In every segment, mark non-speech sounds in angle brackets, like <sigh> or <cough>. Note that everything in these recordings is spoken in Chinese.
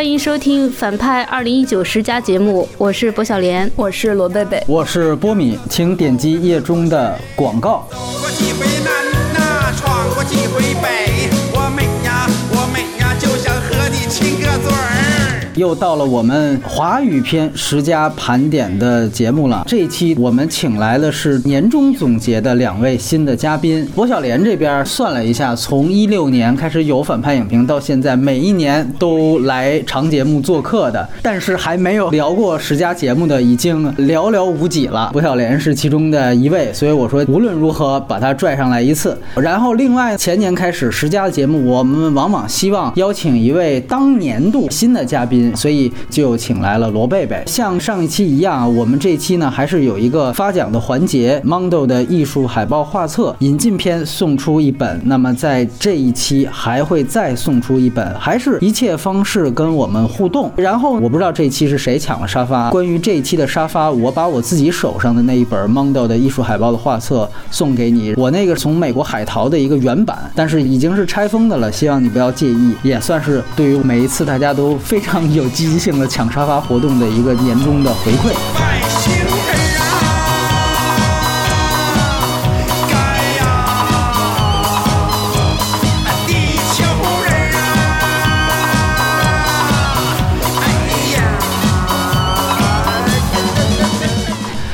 欢迎收听《反派二零一九十佳》节目，我是薄小莲，我是罗贝贝，我是波米，请点击页中的广告。走过几回南呐，闯过几回北，又到了我们华语片十佳盘点的节目了。这一期我们请来的是年终总结的两位新的嘉宾。薄晓莲这边算了一下，从一六年开始有反派影评到现在，每一年都来长节目做客的，但是还没有聊过十佳节目的已经寥寥无几了。薄晓莲是其中的一位，所以我说无论如何把他拽上来一次。然后另外前年开始十佳的节目，我们往往希望邀请一位当年度新的嘉宾。所以就请来了罗贝贝，像上一期一样，我们这期呢还是有一个发奖的环节，Mondo 的艺术海报画册引进片送出一本，那么在这一期还会再送出一本，还是一切方式跟我们互动。然后我不知道这一期是谁抢了沙发，关于这一期的沙发，我把我自己手上的那一本 Mondo 的艺术海报的画册送给你，我那个从美国海淘的一个原版，但是已经是拆封的了，希望你不要介意，也算是对于每一次大家都非常有。积极性的抢沙发活动的一个年终的回馈。外星人啊，该呀，地球人啊，哎呀。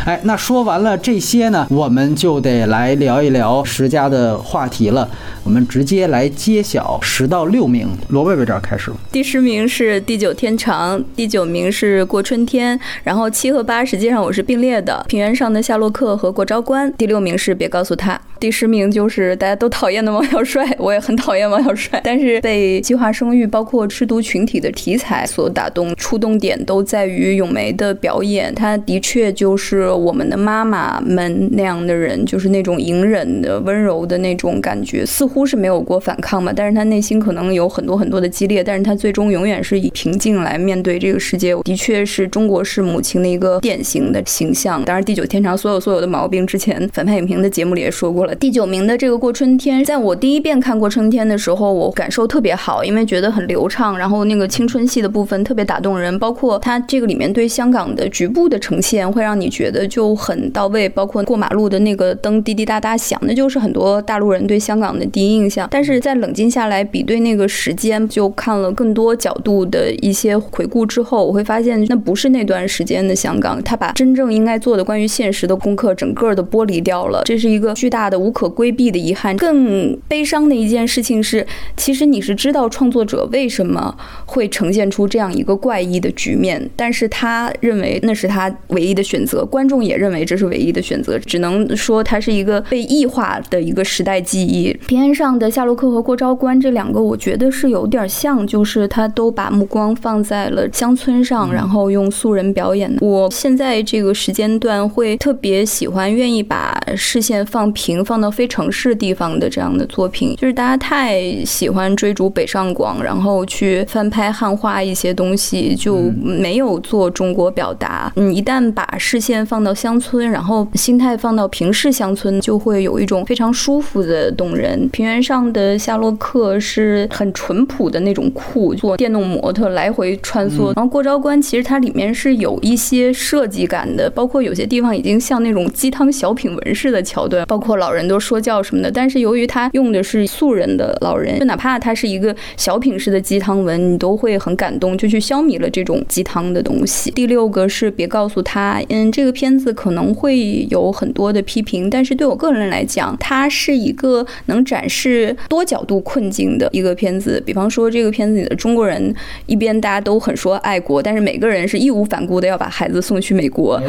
哎，那说完了这些呢，我们就得来聊一聊十佳的话题了。我们直接来揭晓十到六名，罗贝贝这儿开始。第十名是《地久天长》，第九名是《过春天》，然后七和八实际上我是并列的，《平原上的夏洛克》和《过招关》。第六名是《别告诉他》，第十名就是大家都讨厌的王小帅，我也很讨厌王小帅，<laughs> 但是被计划生育包括吃毒群体的题材所打动，触动点都在于咏梅的表演，她的确就是我们的妈妈们那样的人，就是那种隐忍的、温柔的那种感觉，似乎。乎是没有过反抗嘛，但是他内心可能有很多很多的激烈，但是他最终永远是以平静来面对这个世界。的确是中国式母亲的一个典型的形象。当然，地久天长所有所有的毛病，之前反派影评的节目里也说过了。第九名的这个过春天，在我第一遍看过春天的时候，我感受特别好，因为觉得很流畅，然后那个青春戏的部分特别打动人，包括他这个里面对香港的局部的呈现，会让你觉得就很到位。包括过马路的那个灯滴滴答答响，那就是很多大陆人对香港的第一。印象，但是在冷静下来比对那个时间，就看了更多角度的一些回顾之后，我会发现那不是那段时间的香港，他把真正应该做的关于现实的功课整个的剥离掉了，这是一个巨大的无可规避的遗憾。更悲伤的一件事情是，其实你是知道创作者为什么会呈现出这样一个怪异的局面，但是他认为那是他唯一的选择，观众也认为这是唯一的选择，只能说它是一个被异化的一个时代记忆。偏。上的夏洛克和过招关这两个，我觉得是有点像，就是他都把目光放在了乡村上，然后用素人表演。我现在这个时间段会特别喜欢，愿意把视线放平，放到非城市地方的这样的作品。就是大家太喜欢追逐北上广，然后去翻拍汉化一些东西，就没有做中国表达。你一旦把视线放到乡村，然后心态放到平视乡村，就会有一种非常舒服的动人。平原上的夏洛克是很淳朴的那种酷，做电动摩托来回穿梭。然后过招关其实它里面是有一些设计感的，包括有些地方已经像那种鸡汤小品文式的桥段，包括老人都说教什么的。但是由于它用的是素人的老人，就哪怕它是一个小品式的鸡汤文，你都会很感动，就去消弭了这种鸡汤的东西。第六个是别告诉他，嗯，这个片子可能会有很多的批评，但是对我个人来讲，它是一个能展示。是多角度困境的一个片子，比方说这个片子里的中国人，一边大家都很说爱国，但是每个人是义无反顾的要把孩子送去美国。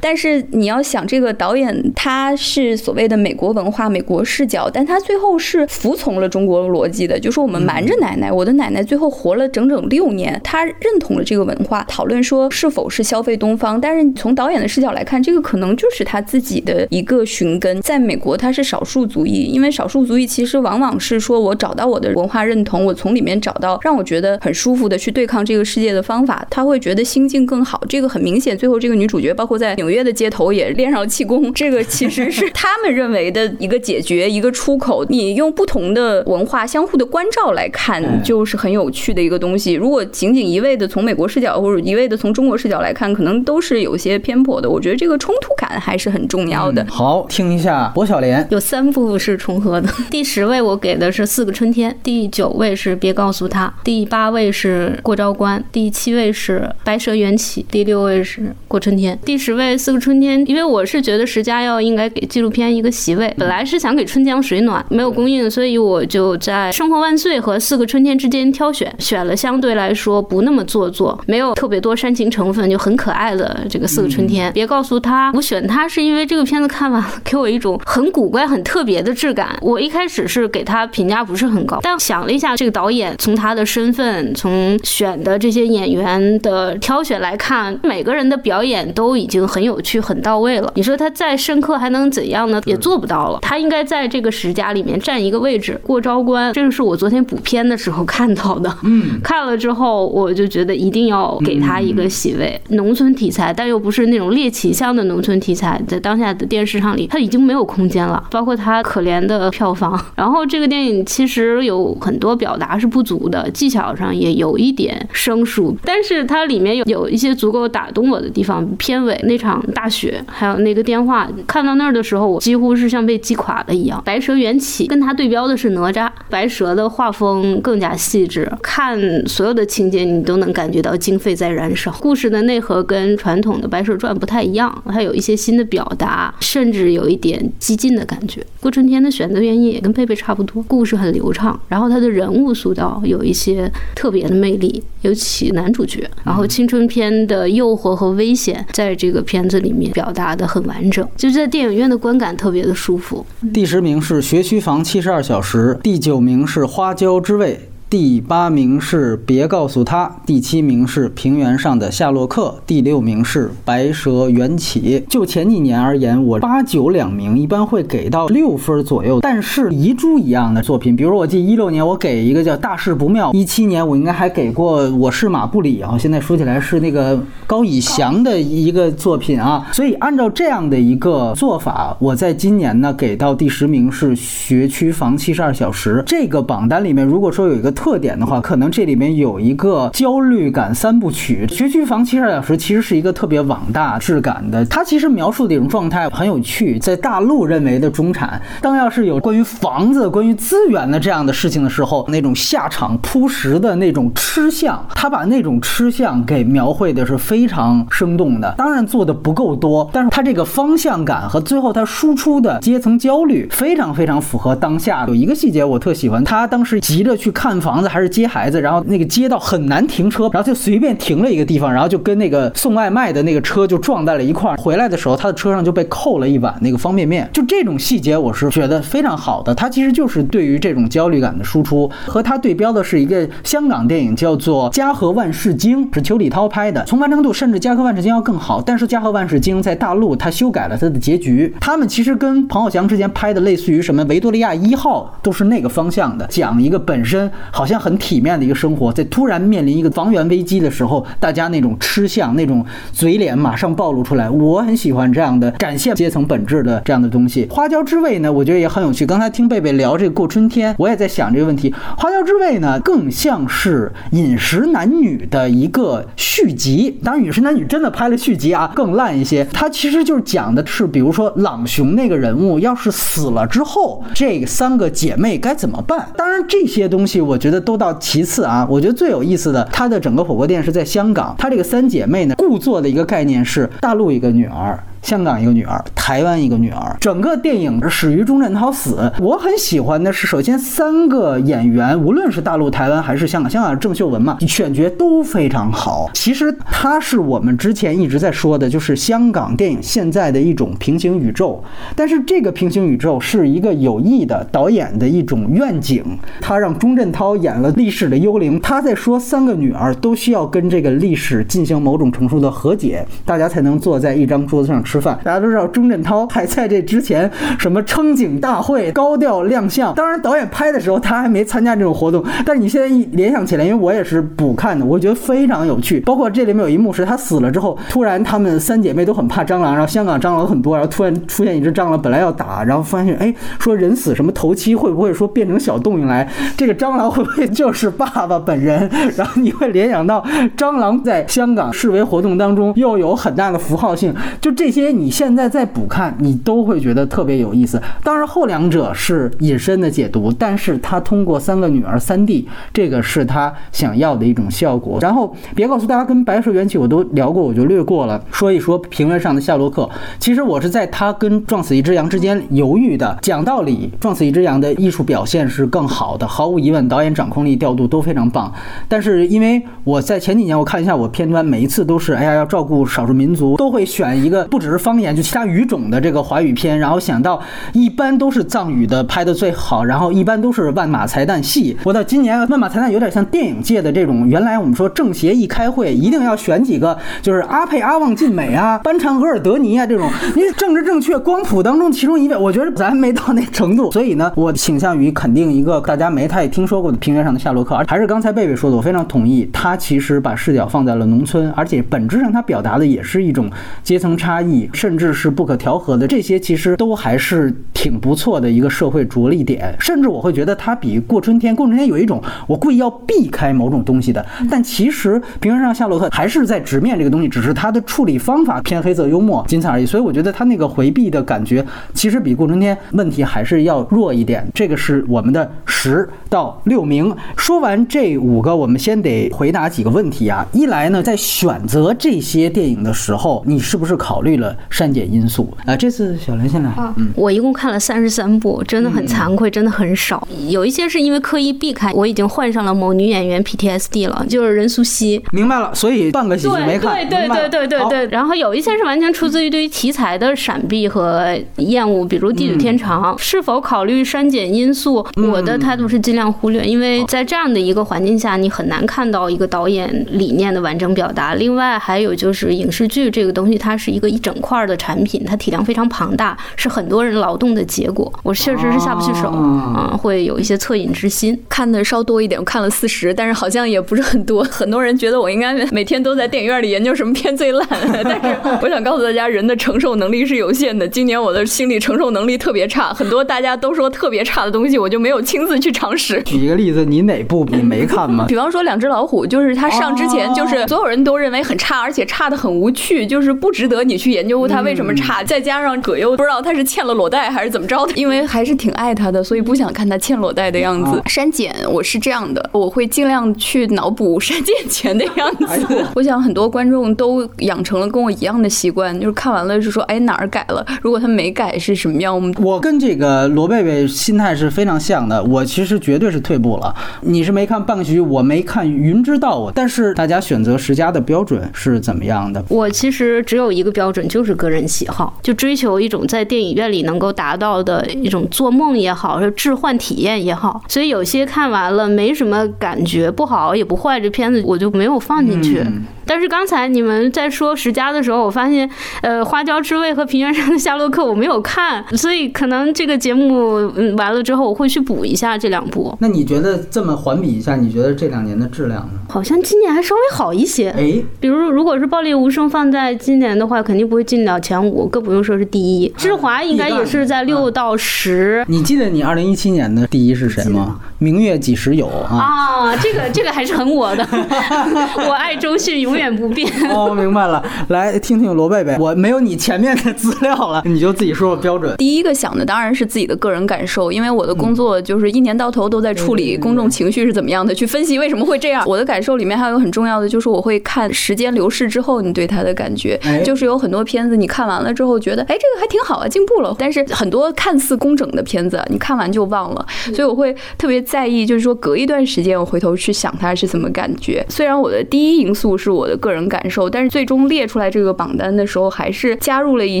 但是你要想，这个导演他是所谓的美国文化、美国视角，但他最后是服从了中国逻辑的，就是我们瞒着奶奶。我的奶奶最后活了整整六年，他认同了这个文化。讨论说是否是消费东方，但是从导演的视角来看，这个可能就是他自己的一个寻根。在美国，他是少数族裔，因为少数族裔其实。往往是说，我找到我的文化认同，我从里面找到让我觉得很舒服的去对抗这个世界的方法，他会觉得心境更好。这个很明显，最后这个女主角包括在纽约的街头也练上了气功，这个其实是 <laughs> 他们认为的的一个解决一个出口。你用不同的文化相互的关照来看，就是很有趣的一个东西。如果仅仅一味的从美国视角或者一味的从中国视角来看，可能都是有些偏颇的。我觉得这个冲突感还是很重要的。好，听一下薄晓莲，有三部是重合的。<laughs> 第十位我给的是《四个春天》，第九位是《别告诉他》，第八位是《过招关》，第七位是《白蛇缘起》，第六位是《过春天》。第十位《四个春天》，因为我是觉得石家要应该给纪录片一个席位，本来是想给《春江水暖》，没有供应，所以我就在《生活万岁》和《四个春天》之间挑选，选了相对来说不那么做作，没有特别多煽情成分，就很可爱的这个《四个春天》。别告诉他，我选它是因为这个片子看完了给我一种很古怪、很特别的质感。我一开始是给他评价不是很高，但想了一下，这个导演从他的身份、从选的这些演员的挑选来看，每个人的表演都已经很有趣、很到位了。你说他再深刻还能怎样呢？也做不到了。他应该在这个十佳里面占一个位置。过招关，这个是我昨天补片的时候看到的。嗯，看了之后我就觉得一定要给他一个席位。农村题材，但又不是那种猎奇向的农村题材，在当下的电视上里，他已经没有空间了。包括他可怜的票房。然后这个电影其实有很多表达是不足的，技巧上也有一点生疏，但是它里面有有一些足够打动我的地方。片尾那场大雪，还有那个电话，看到那儿的时候，我几乎是像被击垮了一样。白蛇缘起跟它对标的是哪吒，白蛇的画风更加细致，看所有的情节你都能感觉到经费在燃烧。故事的内核跟传统的白蛇传不太一样，它有一些新的表达，甚至有一点激进的感觉。郭春天的选择原因也跟配佩佩差不多，故事很流畅，然后他的人物塑造有一些特别的魅力，尤其男主角，然后青春片的诱惑和危险在这个片子里面表达的很完整，就是在电影院的观感特别的舒服。第十名是《学区房七十二小时》，第九名是《花椒之味》。第八名是别告诉他，第七名是平原上的夏洛克，第六名是白蛇缘起。就前几年而言，我八九两名一般会给到六分左右。但是遗珠一样的作品，比如我记一六年我给一个叫大事不妙，一七年我应该还给过我是马布里啊，现在说起来是那个高以翔的一个作品啊。所以按照这样的一个做法，我在今年呢给到第十名是学区房七十二小时。这个榜单里面，如果说有一个。特点的话，可能这里面有一个焦虑感三部曲。学区房七十二小时其实是一个特别网大质感的，它其实描述的一种状态很有趣。在大陆认为的中产，当要是有关于房子、关于资源的这样的事情的时候，那种下场铺食的那种吃相，他把那种吃相给描绘的是非常生动的。当然做的不够多，但是他这个方向感和最后他输出的阶层焦虑非常非常符合当下。有一个细节我特喜欢，他当时急着去看。房子还是接孩子，然后那个街道很难停车，然后就随便停了一个地方，然后就跟那个送外卖的那个车就撞在了一块儿。回来的时候，他的车上就被扣了一碗那个方便面。就这种细节，我是觉得非常好的。他其实就是对于这种焦虑感的输出。和他对标的是一个香港电影，叫做《家和万事兴》，是邱礼涛拍的，从完成度甚至《家和万事兴》要更好。但是《家和万事兴》在大陆他修改了他的结局。他们其实跟彭浩翔之前拍的类似于什么《维多利亚一号》都是那个方向的，讲一个本身。好像很体面的一个生活，在突然面临一个房源危机的时候，大家那种吃相、那种嘴脸马上暴露出来。我很喜欢这样的展现阶层本质的这样的东西。<laughs> 花椒之味呢，我觉得也很有趣。刚才听贝贝聊这个过春天，我也在想这个问题。花椒之味呢，更像是饮食男女的一个续集。当然，饮食男女真的拍了续集啊，更烂一些。它其实就是讲的是，比如说朗雄那个人物要是死了之后，这三个姐妹该怎么办？当然，这些东西我觉觉得都到其次啊。我觉得最有意思的，它的整个火锅店是在香港。它这个三姐妹呢，故作的一个概念是大陆一个女儿。香港一个女儿，台湾一个女儿，整个电影始于钟镇涛死。我很喜欢的是，首先三个演员，无论是大陆、台湾还是香港，香港郑秀文嘛，选角都非常好。其实她是我们之前一直在说的，就是香港电影现在的一种平行宇宙。但是这个平行宇宙是一个有意的导演的一种愿景。他让钟镇涛演了历史的幽灵，他在说三个女儿都需要跟这个历史进行某种程度的和解，大家才能坐在一张桌子上吃。吃饭。大家都知道钟镇涛还在这之前什么撑景大会高调亮相，当然导演拍的时候他还没参加这种活动，但是你现在一联想起来，因为我也是补看的，我觉得非常有趣。包括这里面有一幕是他死了之后，突然他们三姐妹都很怕蟑螂，然后香港蟑螂很多，然后突然出现一只蟑螂，本来要打，然后发现哎，说人死什么头七会不会说变成小动物来？这个蟑螂会不会就是爸爸本人？<laughs> 然后你会联想到蟑螂在香港示威活动当中又有很大的符号性，就这些你现在再补看，你都会觉得特别有意思。当然后两者是引申的解读，但是他通过三个女儿三 D，这个是他想要的一种效果。然后别告诉大家，跟白蛇缘起我都聊过，我就略过了，说一说平原上的夏洛克。其实我是在他跟撞死一只羊之间犹豫的。讲道理，撞死一只羊的艺术表现是更好的，毫无疑问，导演掌控力、调度都非常棒。但是因为我在前几年我看一下我片段，每一次都是哎呀要照顾少数民族，都会选一个不止只是方言，就其他语种的这个华语片，然后想到一般都是藏语的拍的最好，然后一般都是万马才旦戏。我到今年万马才旦有点像电影界的这种，原来我们说政协一开会一定要选几个，就是阿佩、阿旺晋美啊、班禅额尔德尼啊这种，因为政治正确光谱当中其中一位，我觉得咱没到那程度，所以呢，我倾向于肯定一个大家没太听说过的平原上的夏洛克，还是刚才贝贝说的，我非常同意，他其实把视角放在了农村，而且本质上他表达的也是一种阶层差异，甚至是不可调和的，这些其实都还是挺不错的一个社会着力点，甚至我会觉得它比过春天，过春天有一种我故意要避开某种东西的，但其实平原上夏洛特还是在直面这个东西，只是他的处理方法偏黑色幽默，仅此而已。所以我觉得他那个回避的感觉，其实比过春天问题还是要弱一点。这个是我们的十到六名。说完这五个，我们先得回答几个问题啊。一来呢，在选择这些电影的时候，你是不是考虑了删减因素啊？这次小兰先来，嗯，我一共看了三十三部，真的很惭愧，真的很少。有一些是因为刻意避开，我已经患上了某女演员 PTSD 了，就是任素汐。明白了，所以半个喜剧没看，对对对对对。然后有一些是完全出自于对于题材的闪避和厌恶，比如《地久天长》是否考虑删减因素？我的态度是尽量忽略，因为在这样的一个环境下，你很难看到一个导演理念的完整表达。另外还有就是影视剧这个东西，它是一个一整块儿的产品，它体量非常庞大，是很多人劳动的结果。我确实是下不去手，嗯，会有一些恻隐之心。看的稍多一点，我看了四十，但是好像也不是很多。<laughs> 很多人觉得我应该每天都在电影院里研究什么片最烂，但是我想告诉大家，人的承受能力是有限的。今年我的心理承受能力特别差，很多大家都说特别差的东西，我就没有亲自去尝试。举一个例子，你哪部你没看吗？比方说《两只老虎》，就是它上之前，就是所有人都认为很差，而且差的很无趣，就是不值得你去研究他为什么差。再加上葛优不知道他是欠了裸贷还是怎么着的，<laughs> 因为还是挺爱他的，所以不想看他欠裸贷的样子。删减我是这样的，我会尽量去脑补删减前的样子。<laughs> 我想很多观众都养成了跟我一样的习惯，就是看完了就说，哎哪儿改了？如果他没改是什么样？我们我跟这个罗贝贝心态是非常像的，我其实绝对是退步了。你是没看半个喜剧，我没看《云之道》，啊但是大家选择十佳的标准是怎么样的？我其实只有一个标准，就就是个人喜好，就追求一种在电影院里能够达到的一种做梦也好，是置换体验也好。所以有些看完了没什么感觉，不好也不坏，这片子我就没有放进去。但是刚才你们在说十佳的时候，我发现，呃，《花椒之味》和《平原上的夏洛克》我没有看，所以可能这个节目嗯完了之后，我会去补一下这两部。那你觉得这么环比一下，你觉得这两年的质量呢？好像今年还稍微好一些。哎，比如，如果是《暴力无声》放在今年的话，肯定不会进了前五，更不用说是第一。《之华》应该也是在六到十。你记得你二零一七年的第一是谁吗？明月几时有啊？啊，这个这个还是很我的，<laughs> <laughs> 我爱周迅永远不变。<laughs> 哦，明白了，来听听罗贝贝，我没有你前面的资料了，<laughs> 你就自己说说标准。第一个想的当然是自己的个人感受，因为我的工作就是一年到头都在处理公众情绪是怎么样的，去分析为什么会这样。我的感受里面还有很重要的，就是我会看时间流逝之后你对他的感觉哎，就是有很多片子你看完了之后觉得，哎，这个还挺好啊，进步了。但是很多看似工整的片子，你看完就忘了，所以我会特别在意，就是说隔一段时间我回头去想它是怎么感觉。虽然我的第一因素是我我的个人感受。但是最终列出来这个榜单的时候，还是加入了一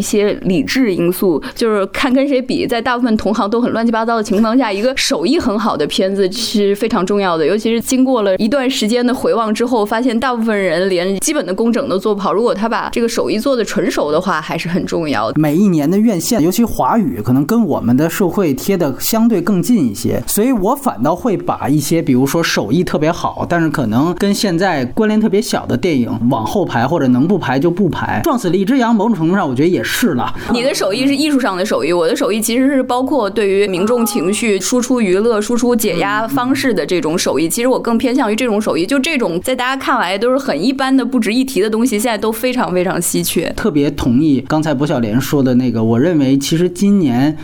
些理智因素，就是看跟谁比。在大部分同行都很乱七八糟的情况下，一个手艺很好的片子是非常重要的。尤其是经过了一段时间的回望之后，发现大部分人连基本的工整都做不好。如果他把这个手艺做的纯熟的话，还是很重要的。每一年的院线，尤其华语，可能跟我们的社会贴的相对更近一些，所以我反倒会把一些，比如说手艺特别好，但是可能跟现在关联特别小的电影往后排，或者能不排就不排。撞死了一只羊，某种程度上我觉得也是了。你的手艺是艺术上的手艺，我的手艺其实是包括对于民众情绪输出、娱乐、输出解压方式的这种手艺。其实我更偏向于这种手艺，就这种在大家看来都是很一般的、不值一提的东西，现在都非常非常稀缺。特别同意刚才薄晓莲说的那个，我认为其实今年。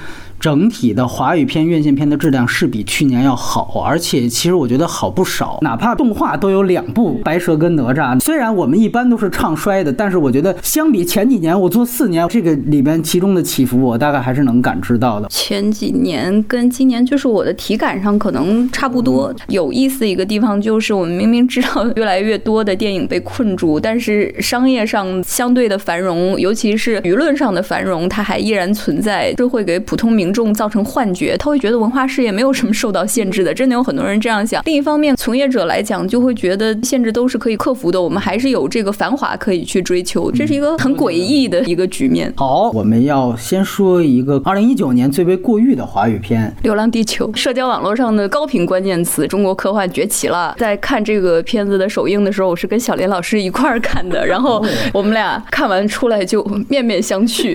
整体的华语片院线片的质量是比去年要好，而且其实我觉得好不少。哪怕动画都有两部《白蛇》跟《哪吒》，虽然我们一般都是唱衰的，但是我觉得相比前几年我做四年，这个里边其中的起伏，我大概还是能感知到的。前几年跟今年就是我的体感上可能差不多。有意思一个地方就是，我们明明知道越来越多的电影被困住，但是商业上相对的繁荣，尤其是舆论上的繁荣，它还依然存在，是会给普通民。众造成幻觉，他会觉得文化事业没有什么受到限制的，真的有很多人这样想。另一方面，从业者来讲，就会觉得限制都是可以克服的，我们还是有这个繁华可以去追求，这是一个很诡异的一个局面。好，我们要先说一个二零一九年最为过誉的华语片《流浪地球》，社交网络上的高频关键词“中国科幻崛起了”。在看这个片子的首映的时候，我是跟小林老师一块儿看的，然后我们俩看完出来就面面相觑，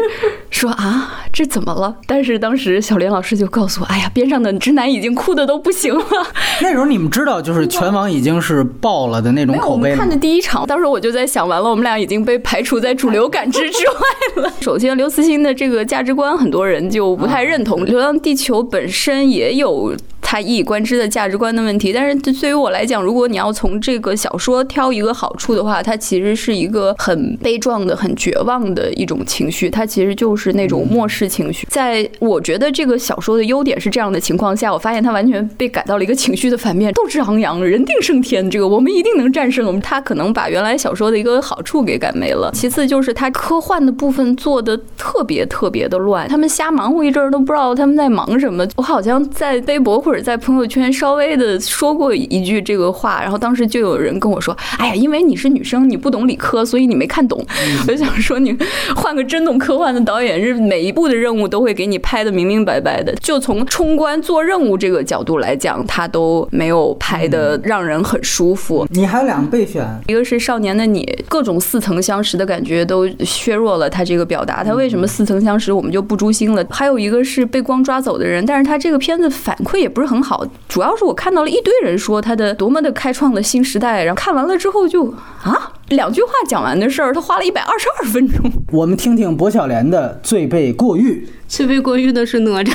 说啊，这怎么了？但是当时。时小莲老师就告诉我：“哎呀，边上的直男已经哭的都不行了。<laughs> ”那时候你们知道，就是全网已经是爆了的那种口碑。看的第一场，当时我就在想，完了，我们俩已经被排除在主流感知之外了。<laughs> 首先，刘慈欣的这个价值观，很多人就不太认同。《流浪地球》本身也有。他一以贯之的价值观的问题，但是对于我来讲，如果你要从这个小说挑一个好处的话，它其实是一个很悲壮的、很绝望的一种情绪，它其实就是那种漠视情绪。在我觉得这个小说的优点是这样的情况下，我发现它完全被改到了一个情绪的反面，斗志昂扬，人定胜天，这个我们一定能战胜。我们他可能把原来小说的一个好处给改没了。其次就是他科幻的部分做的特别特别的乱，他们瞎忙活一阵儿都不知道他们在忙什么。我好像在微博或者。在朋友圈稍微的说过一句这个话，然后当时就有人跟我说：“哎呀，因为你是女生，你不懂理科，所以你没看懂。”我就想说，你换个真懂科幻的导演，是每一部的任务都会给你拍的明明白白的。就从冲关做任务这个角度来讲，他都没有拍的让人很舒服。你还有两个备选，一个是《少年的你》，各种似曾相识的感觉都削弱了他这个表达。他为什么似曾相识，我们就不诛心了？还有一个是被光抓走的人，但是他这个片子反馈也不是很好，主要是我看到了一堆人说他的多么的开创了新时代，然后看完了之后就啊。两句话讲完的事儿，他花了一百二十二分钟。我们听听薄晓莲的最被过誉。最被过誉的是哪吒。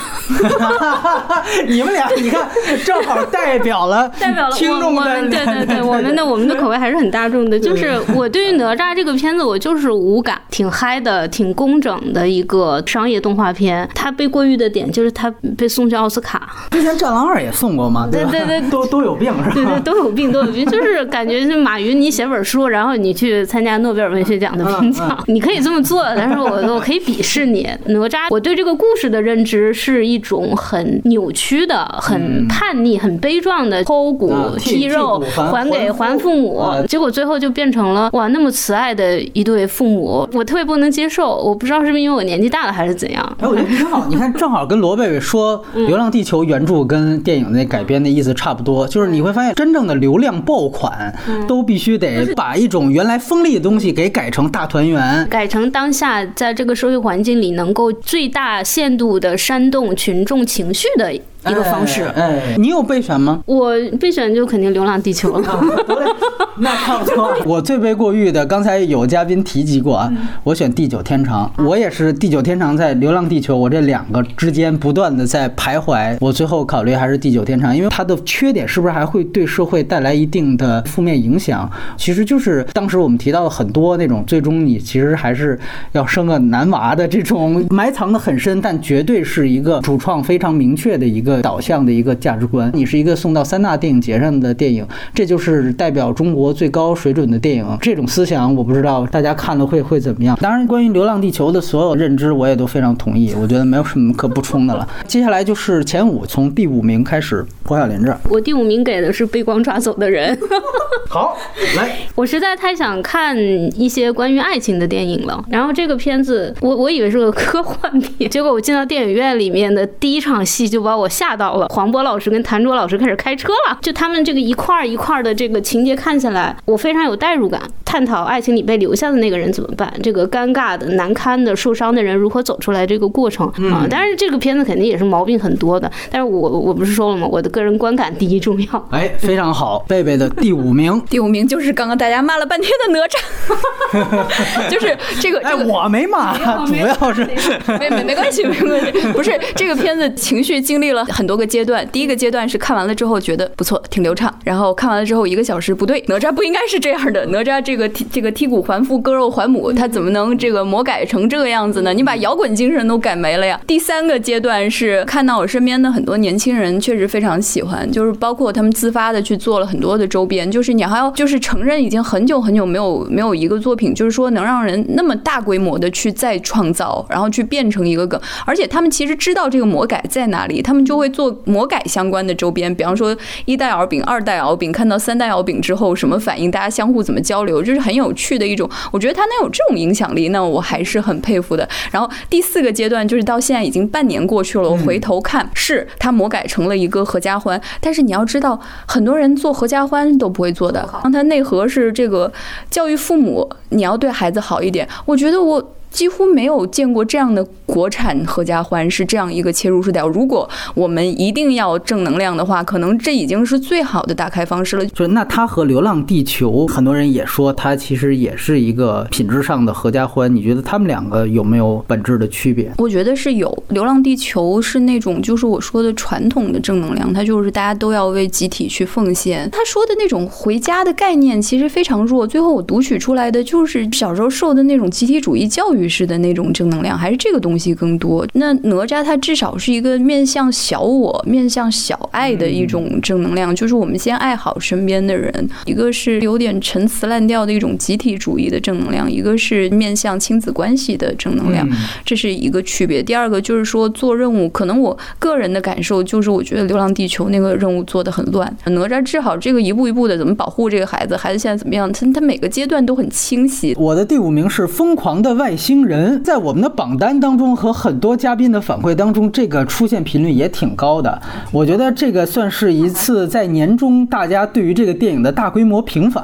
<laughs> 你们俩，你看，正好代表了 <laughs> 代表了听众们。对对对，我们的我们的口味还是很大众的。就是我对于哪吒这个片子，我就是无感，挺嗨的，挺工整的一个商业动画片。它被过誉的点就是它被送去奥斯卡。之前《战狼二》也送过嘛？对对对，都都有病是吧？对对，都有病都有病，<laughs> 就是感觉是马云，你写本书，然后。你去参加诺贝尔文学奖的评奖，你可以这么做，但是我我可以鄙视你。哪吒，我对这个故事的认知是一种很扭曲的、很叛逆、很悲壮的剖骨剔肉还给还父母，结果最后就变成了哇那么慈爱的一对父母，我特别不能接受。我不知道是不是因为我年纪大了还是怎样。哎，我觉得挺好。你看，正好跟罗贝贝说《流浪地球》原著跟电影那改编的意思差不多，就是你会发现真正的流量爆款都必须得把一种。原来锋利的东西给改成大团圆，改成当下在这个社会环境里能够最大限度的煽动群众情绪的。一个方式，哎，你有备选吗？我备选就肯定《流浪地球》了。<laughs> 那差不多。我最被过誉的，刚才有嘉宾提及过啊，我选《地久天长》。我也是《地久天长》在《流浪地球》，我这两个之间不断的在徘徊。我最后考虑还是《地久天长》，因为它的缺点是不是还会对社会带来一定的负面影响？其实就是当时我们提到很多那种，最终你其实还是要生个男娃的这种埋藏的很深，但绝对是一个主创非常明确的一个。导向的一个价值观，你是一个送到三大电影节上的电影，这就是代表中国。最高水准的电影。这种思想，我不知道大家看了会会怎么样。当然，关于《流浪地球》的所有认知，我也都非常同意。我觉得没有什么可补充的了。接下来就是前五，从第五名开始，黄晓莲这儿。我第五名给的是《被光抓走的人》。<laughs> 好，来，<laughs> 我实在太想看一些关于爱情的电影了。然后这个片子，我我以为是个科幻片，结果我进到电影院里面的第一场戏就把我吓到了。黄渤老师跟谭卓老师开始开车了，就他们这个一块儿一块儿的这个情节看下来，我非常有代入感。探讨爱情里被留下的那个人怎么办，这个尴尬的、难堪的、受伤的人如何走出来这个过程啊。当然，这个片子肯定也是毛病很多的。但是我我不是说了吗？我的个人观感第一重要。哎，非常好，贝贝的第五名，<laughs> 第五名就是刚刚大家骂了半天的哪吒，<laughs> 就是这个。哎，我没骂，主要是没没没关系，没关系。不是这个片子情绪经历了很多个阶段，第一个阶段是看完了之后觉得不错，挺流畅。然后看完了之后一个小时不对，哪吒不应该是这样的，哪吒这个。这个剔骨还父，割肉还母，他怎么能这个魔改成这个样子呢？你把摇滚精神都改没了呀！第三个阶段是看到我身边的很多年轻人确实非常喜欢，就是包括他们自发的去做了很多的周边，就是你还要就是承认已经很久很久没有没有一个作品，就是说能让人那么大规模的去再创造，然后去变成一个梗，而且他们其实知道这个魔改在哪里，他们就会做魔改相关的周边，比方说一代敖丙、二代敖丙，看到三代敖丙之后什么反应，大家相互怎么交流，就是很有趣的一种，我觉得他能有这种影响力，那我还是很佩服的。然后第四个阶段就是到现在已经半年过去了，我回头看，是他魔改成了一个合家欢，但是你要知道，很多人做合家欢都不会做的。让他内核是这个教育父母，你要对孩子好一点。我觉得我。几乎没有见过这样的国产合家欢是这样一个切入视角。如果我们一定要正能量的话，可能这已经是最好的打开方式了。就那它和《流浪地球》，很多人也说它其实也是一个品质上的合家欢。你觉得他们两个有没有本质的区别？我觉得是有。《流浪地球》是那种就是我说的传统的正能量，它就是大家都要为集体去奉献。他说的那种回家的概念其实非常弱。最后我读取出来的就是小时候受的那种集体主义教育。于是的那种正能量，还是这个东西更多。那哪吒他至少是一个面向小我、面向小爱的一种正能量，就是我们先爱好身边的人。一个是有点陈词滥调的一种集体主义的正能量，一个是面向亲子关系的正能量，这是一个区别。第二个就是说做任务，可能我个人的感受就是，我觉得《流浪地球》那个任务做的很乱。哪吒治好这个一步一步的怎么保护这个孩子，孩子现在怎么样？他他每个阶段都很清晰。我的第五名是疯狂的外星。惊人在我们的榜单当中和很多嘉宾的反馈当中，这个出现频率也挺高的。我觉得这个算是一次在年终大家对于这个电影的大规模平反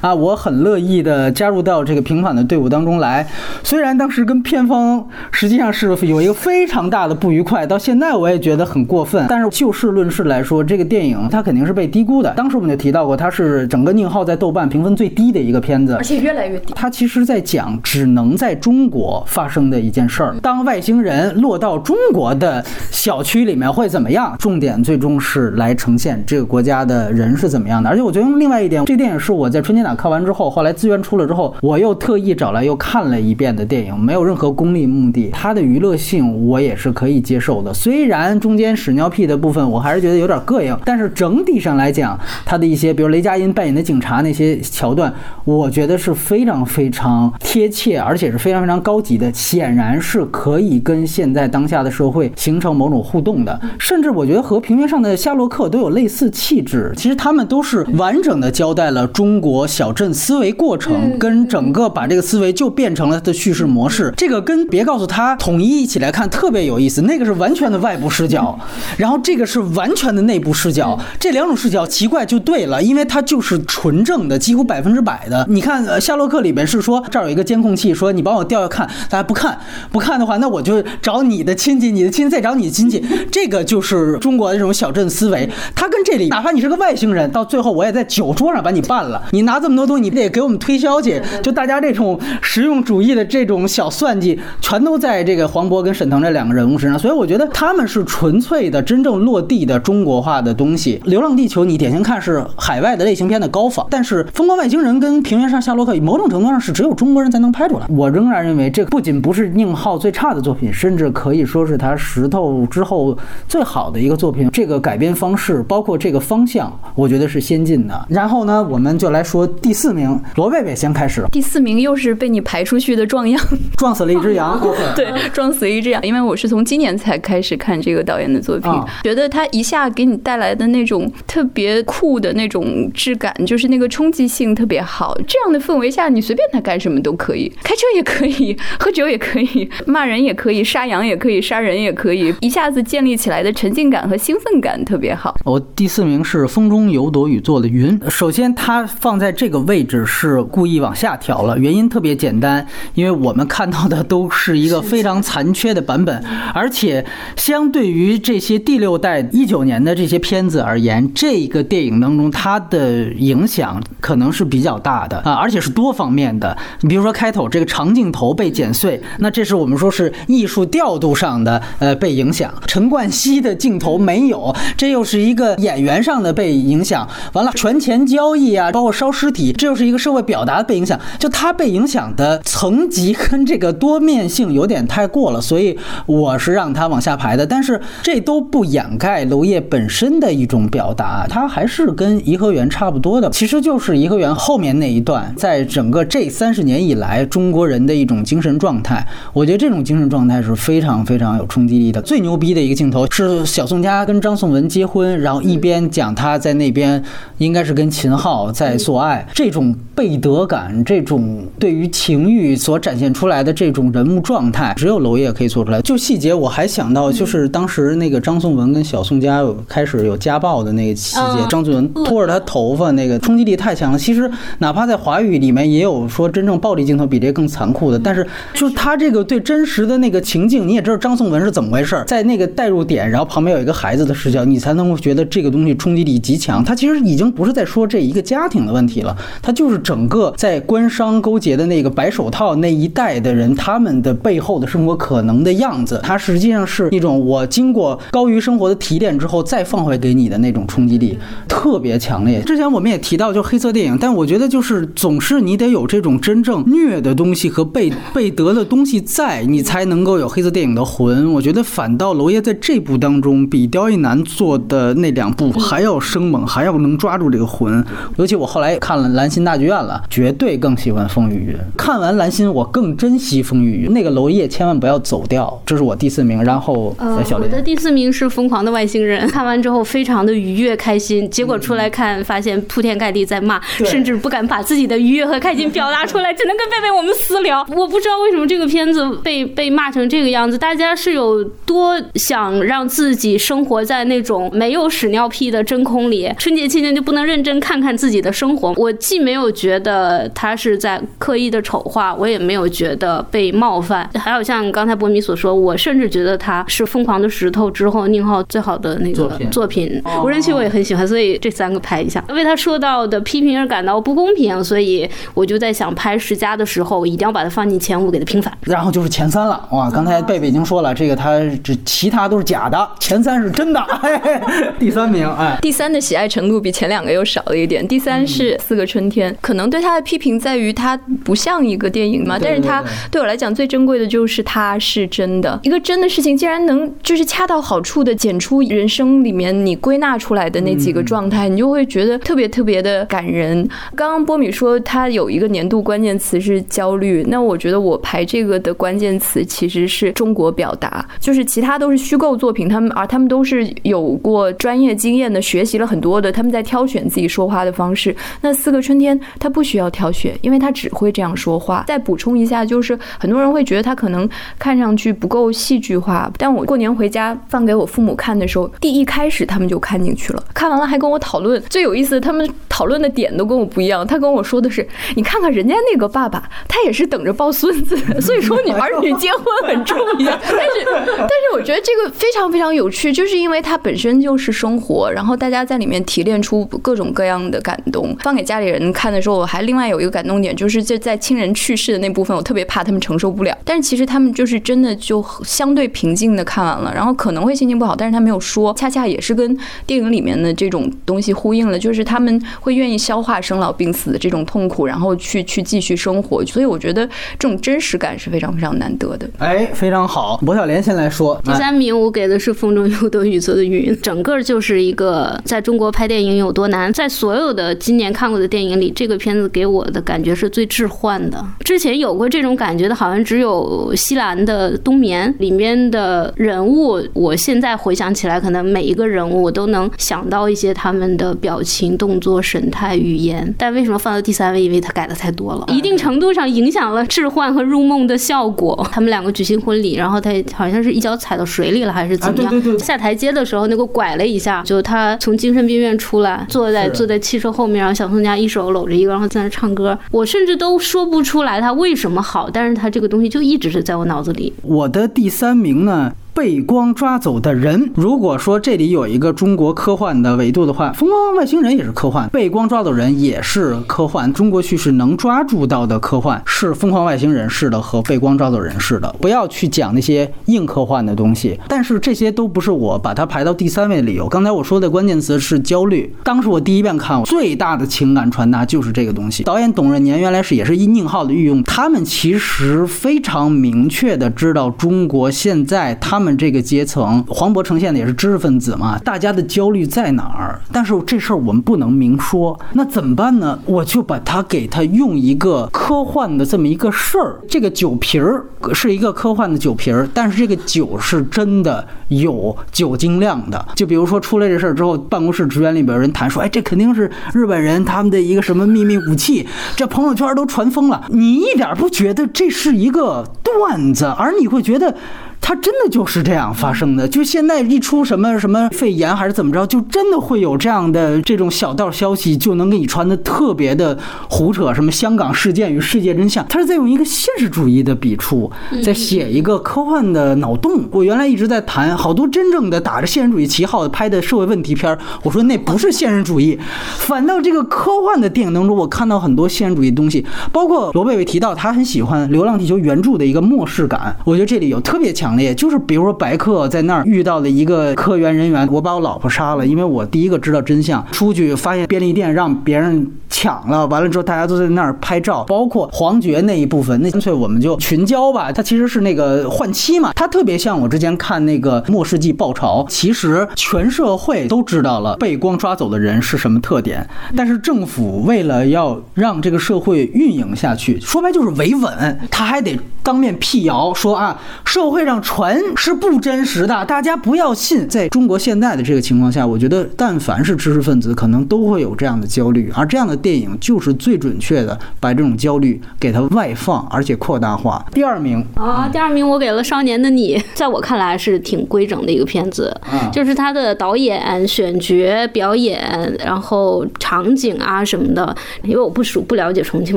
啊，我很乐意的加入到这个平反的队伍当中来。虽然当时跟片方实际上是有一个非常大的不愉快，到现在我也觉得很过分。但是就事论事来说，这个电影它肯定是被低估的。当时我们就提到过，它是整个宁浩在豆瓣评分最低的一个片子，而且越来越低。它其实在讲只能在中。中国发生的一件事儿，当外星人落到中国的小区里面会怎么样？重点最终是来呈现这个国家的人是怎么样的。而且我觉得另外一点，这电影是我在春节档看完之后，后来资源出了之后，我又特意找来又看了一遍的电影，没有任何功利目的，它的娱乐性我也是可以接受的。虽然中间屎尿屁的部分我还是觉得有点膈应，但是整体上来讲，它的一些比如雷佳音扮演的警察那些桥段，我觉得是非常非常贴切，而且是非常非常。非常高级的，显然是可以跟现在当下的社会形成某种互动的，甚至我觉得和平原上的夏洛克都有类似气质。其实他们都是完整的交代了中国小镇思维过程，跟整个把这个思维就变成了它的叙事模式。这个跟别告诉他统一一起来看特别有意思。那个是完全的外部视角，然后这个是完全的内部视角。这两种视角奇怪就对了，因为它就是纯正的，几乎百分之百的。你看夏洛克里边是说这儿有一个监控器，说你帮我调。要看，大家不看，不看的话，那我就找你的亲戚，你的亲戚再找你的亲戚，<laughs> 这个就是中国的这种小镇思维。他跟这里，哪怕你是个外星人，到最后我也在酒桌上把你办了。你拿这么多东西，你得给我们推销去。就大家这种实用主义的这种小算计，全都在这个黄渤跟沈腾这两个人物身上。所以我觉得他们是纯粹的、真正落地的中国化的东西。《流浪地球》你典型看是海外的类型片的高仿，但是《疯狂外星人》跟《平原上夏洛克》某种程度上是只有中国人才能拍出来。我仍然。然认为这不仅不是宁浩最差的作品，甚至可以说是他石头之后最好的一个作品。这个改编方式，包括这个方向，我觉得是先进的。然后呢，我们就来说第四名，罗贝贝先开始，第四名又是被你排出去的壮阳，<laughs> <laughs> 撞死了一只羊。对，撞死一只羊。因为我是从今年才开始看这个导演的作品，啊觉得他一下给你带来的那种特别酷的那种质感，就是那个冲击性特别好。这样的氛围下，你随便他干什么都可以，开车也可以，以喝酒也可以，骂人也可以，杀羊也可以，杀人也可以，一下子建立起来的沉浸感和兴奋感特别好。我第四名是风中有朵雨做的云。首先，它放在这个位置是故意往下调了，原因特别简单，因为我们看到的都是一个非常残缺的版本，而且相对于这些第六代一九年的这些片子而言，这个电影当中它的影响可能是比较大的啊，而且是多方面的。你比如说开头这个长镜头头被剪碎，那这是我们说是艺术调度上的呃被影响。陈冠希的镜头没有，这又是一个演员上的被影响。完了，权钱交易啊，包括烧尸体，这又是一个社会表达被影响。就他被影响的层级跟这个多面性有点太过了，所以我是让他往下排的。但是这都不掩盖娄烨本身的一种表达，他还是跟颐和园差不多的，其实就是颐和园后面那一段，在整个这三十年以来中国人的一种精神状态。我觉得这种精神状态是非常非常有冲击力的。最牛逼的一个镜头是小宋佳跟张颂文结婚，然后一边讲他在那边应该是跟秦昊在做爱，这种背德感，这种对于情欲所展现出来的这种人物状态，只有娄烨可以做出来。就细节，我还想到就是当时那个张颂文跟小宋佳有开始有家暴的那个细节，嗯张颂文拖着他头发，那个冲击力太强了。其实哪怕在华语里面也有说真正暴力镜头比这更残酷的，但是就是他这个对真实的那个情境，你也知道张颂文是怎么回事儿，在那个代入点，然后旁边有一个孩子的视角，你才能够觉得这个东西冲击力极强。他其实已经不是在说这一个家庭的问题了，他就是整个在官商勾结的那个白手套那一代的人，他们的背后的生活可能的样子。它实际上是一种我经过高于生活的提炼之后再放回给你的那种冲击力，特别强烈。之前我们也提到，就黑色电影，但我觉得就是总是你得有这种真正虐的东西和被被得的东西在，你才能够有黑色电影的魂。我觉得反倒娄烨在这部当中比刁亦男做的那两部还要生猛，还要能抓住这个魂。尤其我后来也看了《兰心大剧院》了，绝对更喜欢《风雨云》。看完《兰心》，我更珍惜《风雨云》。那个娄烨千万不要走掉，这是我第四名。然后呃，我的第四名是《疯狂的外星人》，看完之后非常的愉悦开心，结果出来看发现铺天盖地在骂，对甚至不敢把自己的愉悦和开心表达出来，只能跟贝贝我们私聊。我不知道为什么这个片子被被骂成这个样子，大家是有多想让自己生活在那种没有屎尿屁的真空里，春节期间就不能认真看看自己的生活。我既没有觉得他是在刻意的丑化，我也没有觉得被冒犯。还有像刚才博米所说，我甚至觉得他是《疯狂的石头》之后宁浩最好的那个作品作品。无人区我也很喜欢，所以这三个拍一下。为他受到的批评而感到不公平，所以我就在想拍十佳的时候，一定要把它放进前五，给它平反。然后就是前三了，哇！刚才贝贝已经说了，这个他这其他都是假的，前三是真的。<laughs> 嘿嘿第三名，哎，第三的喜爱程度比前两个又少了一点。第三是《四个春天》，可能对他的批评在于它不像一个电影嘛，对但是它对我来讲最珍贵的就是它是真的，一个真的事情竟然能就是恰到好处的剪出人生里面你归纳出来的那几个状态，你就会觉得特别特别的感人。刚刚波米说他有一个年度关键词是焦虑，那我我觉得我排这个的关键词其实是中国表达，就是其他都是虚构作品，他们而他们都是有过专业经验的，学习了很多的，他们在挑选自己说话的方式。那四个春天他不需要挑选，因为他只会这样说话。再补充一下，就是很多人会觉得他可能看上去不够戏剧化，但我过年回家放给我父母看的时候，第一开始他们就看进去了，看完了还跟我讨论。最有意思，他们讨论的点都跟我不一样。他跟我说的是，你看看人家那个爸爸，他也是等着抱孙子，<laughs> 所以说你儿女结婚很重要。<laughs> 但是，但是我觉得这个非常非常有趣，就是因为它本身就是生活，然后大家在里面提炼出各种各样的感动。放给家里人看的时候，我还另外有一个感动点，就是这在亲人去世的那部分，我特别怕他们承受不了。但是其实他们就是真的就相对平静的看完了，然后可能会心情不好，但是他没有说，恰恰也是跟电影里面的这种东西呼应了，就是他们。会愿意消化生老病死的这种痛苦，然后去去继续生活。所以我觉得这种真实感是非常非常难得的。哎，非常好。薄晓莲先来说，第三名我给的是《风中有朵雨做的云》，整个就是一个在中国拍电影有多难。在所有的今年看过的电影里，这个片子给我的感觉是最置换的。之前有过这种感觉的，好像只有西兰的《冬眠》里面的人物。我现在回想起来，可能每一个人物我都能想到一些他们的表情、动作、神态、语言。但为什么放到第三位？因为他改的太多了，一定程度上影响了置换和入梦的效果。他们两个举行婚礼，然后他好像是一脚踩到水里了，还是怎么样？啊对对对下台阶的时候，那个拐了一下，就他从精神病院出来，坐在坐在汽车后面，然后小宋佳一手搂着一个，然后在那唱歌。我甚至都说不出来他为什么好，但是他这个东西就一直是在我脑子里。我的第三名呢？被光抓走的人。如果说这里有一个中国科幻的维度的话，《疯狂外星人》也是科幻，《被光抓走人》也是科幻。中国叙事能抓住到的科幻是《疯狂外星人》式的和《被光抓走人》式的。不要去讲那些硬科幻的东西，但是这些都不是我把它排到第三位的理由。刚才我说的关键词是焦虑。当时我第一遍看，最大的情感传达就是这个东西。导演董润年原来是也是一宁浩的御用，他们其实非常明确的知道中国现在他们这个阶层，黄渤呈现的也是知识分子嘛，大家的焦虑在哪儿？但是这事儿我们不能明说，那怎么办呢？我就把它给他用一个科幻的这么一个事儿，这个酒瓶儿是一个科幻的酒瓶儿，但是这个酒是真的有酒精量的。就比如说出来这事儿之后，办公室职员里边人谈说，哎，这肯定是日本人他们的一个什么秘密武器，这朋友圈都传疯了。你一点不觉得这是一个段子，而你会觉得。它真的就是这样发生的，就现在一出什么什么肺炎还是怎么着，就真的会有这样的这种小道消息，就能给你传的特别的胡扯，什么香港事件与世界真相，他是在用一个现实主义的笔触，在写一个科幻的脑洞。我原来一直在谈好多真正的打着现实主义旗号拍的社会问题片儿，我说那不是现实主义，反倒这个科幻的电影当中，我看到很多现实主义的东西，包括罗贝贝提到他很喜欢《流浪地球》原著的一个末世感，我觉得这里有特别强烈，就是比如说白客在那儿遇到了一个科研人员，我把我老婆杀了，因为我第一个知道真相，出去发现便利店让别人抢了，完了之后大家都在那儿拍照，包括黄觉那一部分，那干脆我们就群交吧，他其实是那个换妻嘛，他特别像我之前看那个《末世纪爆潮》，其实全社会都知道了被光抓走的人是什么特点，但是政府为了要让这个社会运营下去，说白就是维稳，他还得当面辟谣说啊，社会上传是不真实的，大家不要信。在中国现在的这个情况下，我觉得但凡是知识分子，可能都会有这样的焦虑，而这样的电影就是最准确的把这种焦虑给它外放，而且扩大化。第二名，啊，第二名我给了《少年的你》，在我看来是挺规整的一个片子，嗯就是它的导演、选角、表演，然后场景啊什么的。因为我不熟不了解重庆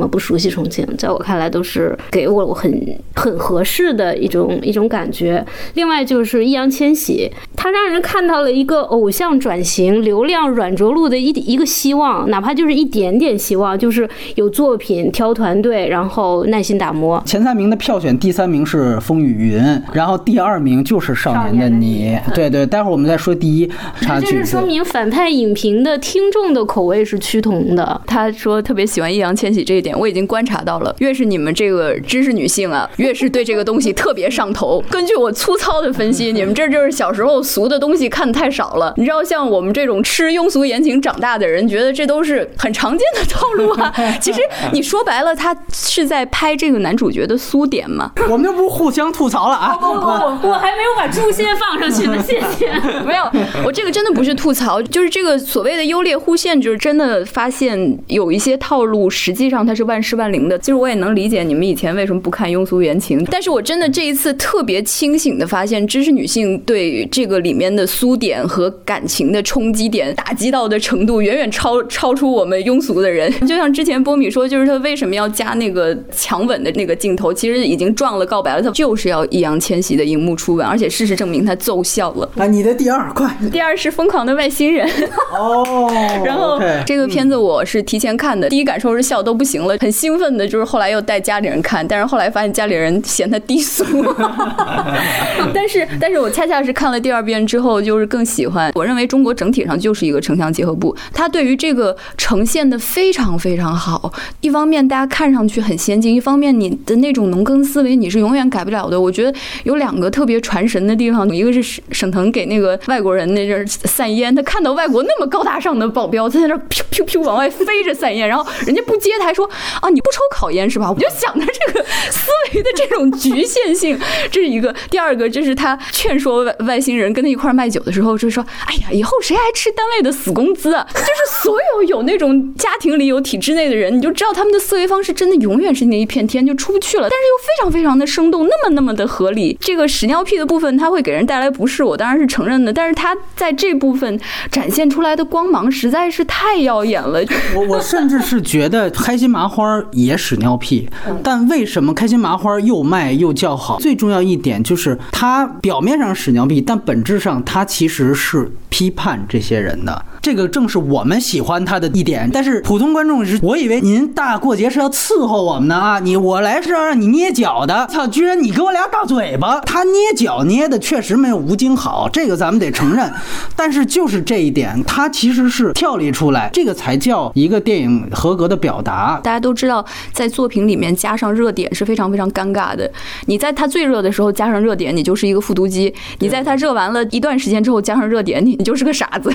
嘛，不熟悉重庆，在我看来都是给我很很合适的一种一种感觉。另外就是易烊千玺，他让人看到了一个偶像转型、流量软着陆的一一个希望，哪怕就是一点点希望，就是有作品、挑团队，然后耐心打磨。前三名的票选，第三名是《风雨云》，然后第二名就是《少年的你》。对对，待会儿我们再说第一这是说。明反派影评的听众的口味是趋同的。他说特别喜欢易烊千玺这一点，我已经观察到了。越是你们这个知识女性啊，越是对这个东西特别上头。根据我粗糙的分析，你们这就是小时候俗的东西看的太少了。你知道，像我们这种吃庸俗言情长大的人，觉得这都是很常见的套路啊。<laughs> 其实你说白了，他是在拍这个男主角的苏点嘛。<laughs> 我们这不是互相吐槽了啊？我我还没有把诛仙放上去呢，谢谢。<laughs> 没有，我这个真的不是吐槽，就是这个所谓的优劣互现，就是真的发现有一些套路，实际上它是万事万灵的。其实我也能理解你们以前为什么不看庸俗言情，但是我真的这一次特别清醒的发现，知识女性对这个里面的苏点和感情的冲击点打击到的程度，远远超超出我们庸俗的人。<laughs> 就像之前波米说，就是他为什么要加那个强吻的那个镜头，其实已经撞了告白了，他就是要易烊千玺的荧幕初吻，而且事实证明他奏效了。<laughs> 啊，你的第二，快第二是《疯狂的外星人》，<laughs> 哦。然后这个片子我是提前看的，第一感受是笑都不行了，很兴奋的，就是后来又带家里人看，但是后来发现家里人嫌他低俗，<laughs> 但是，但是我恰恰是看了第二遍之后，就是更喜欢。我认为中国整体上就是一个城乡结合部，它对于这个呈现的非常非常好。一方面大家看上去很先进，一方面你的那种农耕思维你是永远改不了的。我觉得有两个特别传神的地方，一个是沈腾给那个外国人那阵散烟，他看到外国那么高大上的保镖他在那儿噗噗噗往外飞着散烟，然后人家不接他，还说啊你不抽烤烟是吧？我就想着这个思维的这种局限性，这是一个。个第二个就是他劝说外外星人跟他一块卖酒的时候，就说，哎呀，以后谁还吃单位的死工资啊？<laughs> 就是所有有那种家庭里有体制内的人，你就知道他们的思维方式真的永远是那一片天，就出不去了。但是又非常非常的生动，那么那么的合理。这个屎尿屁的部分，它会给人带来不适，我当然是承认的。但是他在这部分展现出来的光芒实在是太耀眼了。我 <laughs> 我甚至是觉得开心麻花也屎尿屁，但为什么开心麻花又卖又叫好？最重要一点就是他表面上屎尿屁，但本质上他其实是批判这些人的。这个正是我们喜欢他的一点，但是普通观众是，我以为您大过节是要伺候我们的啊，你我来是要让你捏脚的，操，居然你给我俩大嘴巴，他捏脚捏的确实没有吴京好，这个咱们得承认，但是就是这一点，他其实是跳离出来，这个才叫一个电影合格的表达。大家都知道，在作品里面加上热点是非常非常尴尬的。你在他最热的时候加上热点，你就是一个复读机；你在他热完了一段时间之后加上热点，你你就是个傻子。